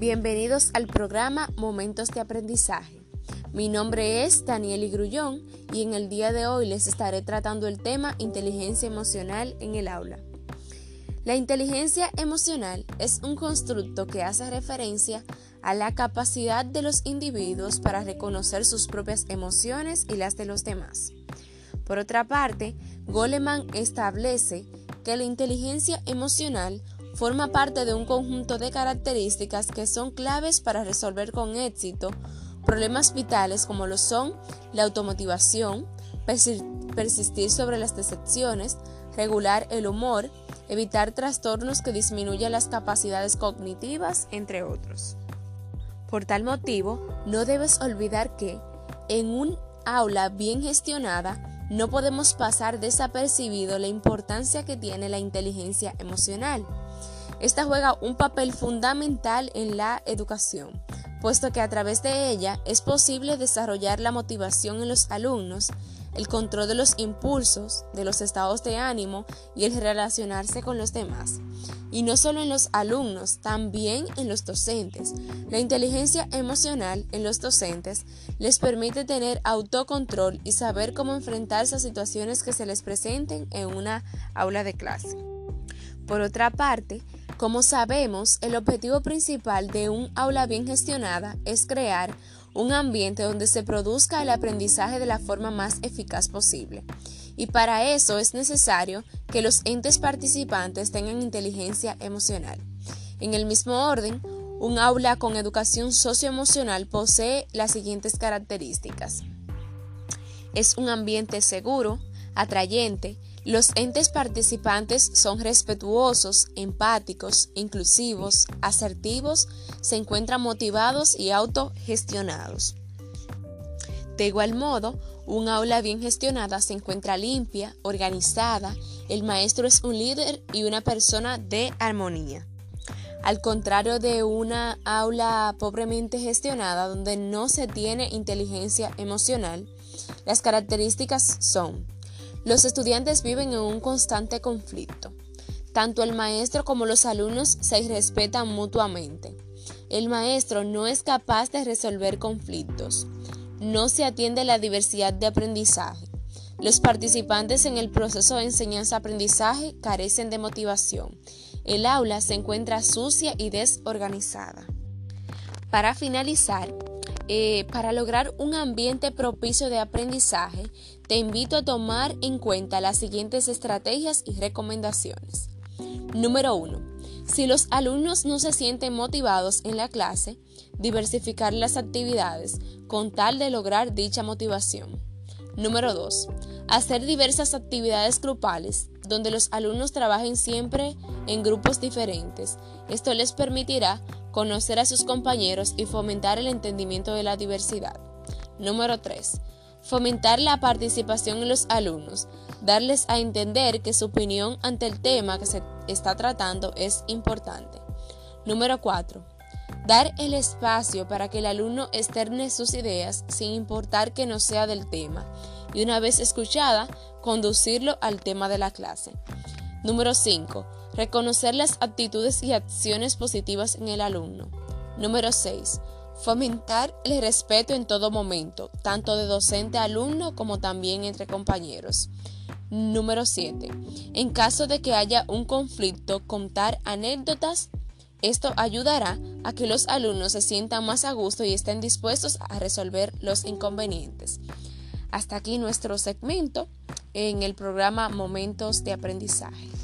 Bienvenidos al programa Momentos de Aprendizaje. Mi nombre es Daniel Grullón y en el día de hoy les estaré tratando el tema inteligencia emocional en el aula. La inteligencia emocional es un constructo que hace referencia a la capacidad de los individuos para reconocer sus propias emociones y las de los demás. Por otra parte, Goleman establece que la inteligencia emocional forma parte de un conjunto de características que son claves para resolver con éxito problemas vitales como lo son la automotivación, persistir sobre las decepciones, regular el humor, evitar trastornos que disminuyan las capacidades cognitivas, entre otros. Por tal motivo, no debes olvidar que en un aula bien gestionada no podemos pasar desapercibido la importancia que tiene la inteligencia emocional. Esta juega un papel fundamental en la educación, puesto que a través de ella es posible desarrollar la motivación en los alumnos, el control de los impulsos, de los estados de ánimo y el relacionarse con los demás. Y no solo en los alumnos, también en los docentes. La inteligencia emocional en los docentes les permite tener autocontrol y saber cómo enfrentarse a situaciones que se les presenten en una aula de clase. Por otra parte, como sabemos, el objetivo principal de un aula bien gestionada es crear un ambiente donde se produzca el aprendizaje de la forma más eficaz posible. Y para eso es necesario que los entes participantes tengan inteligencia emocional. En el mismo orden, un aula con educación socioemocional posee las siguientes características. Es un ambiente seguro, atrayente, los entes participantes son respetuosos, empáticos, inclusivos, asertivos, se encuentran motivados y autogestionados. De igual modo, un aula bien gestionada se encuentra limpia, organizada, el maestro es un líder y una persona de armonía. Al contrario de una aula pobremente gestionada donde no se tiene inteligencia emocional, las características son los estudiantes viven en un constante conflicto. Tanto el maestro como los alumnos se respetan mutuamente. El maestro no es capaz de resolver conflictos. No se atiende la diversidad de aprendizaje. Los participantes en el proceso de enseñanza-aprendizaje carecen de motivación. El aula se encuentra sucia y desorganizada. Para finalizar, eh, para lograr un ambiente propicio de aprendizaje, te invito a tomar en cuenta las siguientes estrategias y recomendaciones. Número 1. Si los alumnos no se sienten motivados en la clase, diversificar las actividades con tal de lograr dicha motivación. Número 2. Hacer diversas actividades grupales donde los alumnos trabajen siempre en grupos diferentes. Esto les permitirá conocer a sus compañeros y fomentar el entendimiento de la diversidad. Número 3. Fomentar la participación en los alumnos, darles a entender que su opinión ante el tema que se está tratando es importante. Número 4. Dar el espacio para que el alumno externe sus ideas sin importar que no sea del tema y una vez escuchada, conducirlo al tema de la clase. Número 5 Reconocer las actitudes y acciones positivas en el alumno. Número 6. Fomentar el respeto en todo momento, tanto de docente a alumno como también entre compañeros. Número 7. En caso de que haya un conflicto, contar anécdotas. Esto ayudará a que los alumnos se sientan más a gusto y estén dispuestos a resolver los inconvenientes. Hasta aquí nuestro segmento en el programa Momentos de Aprendizaje.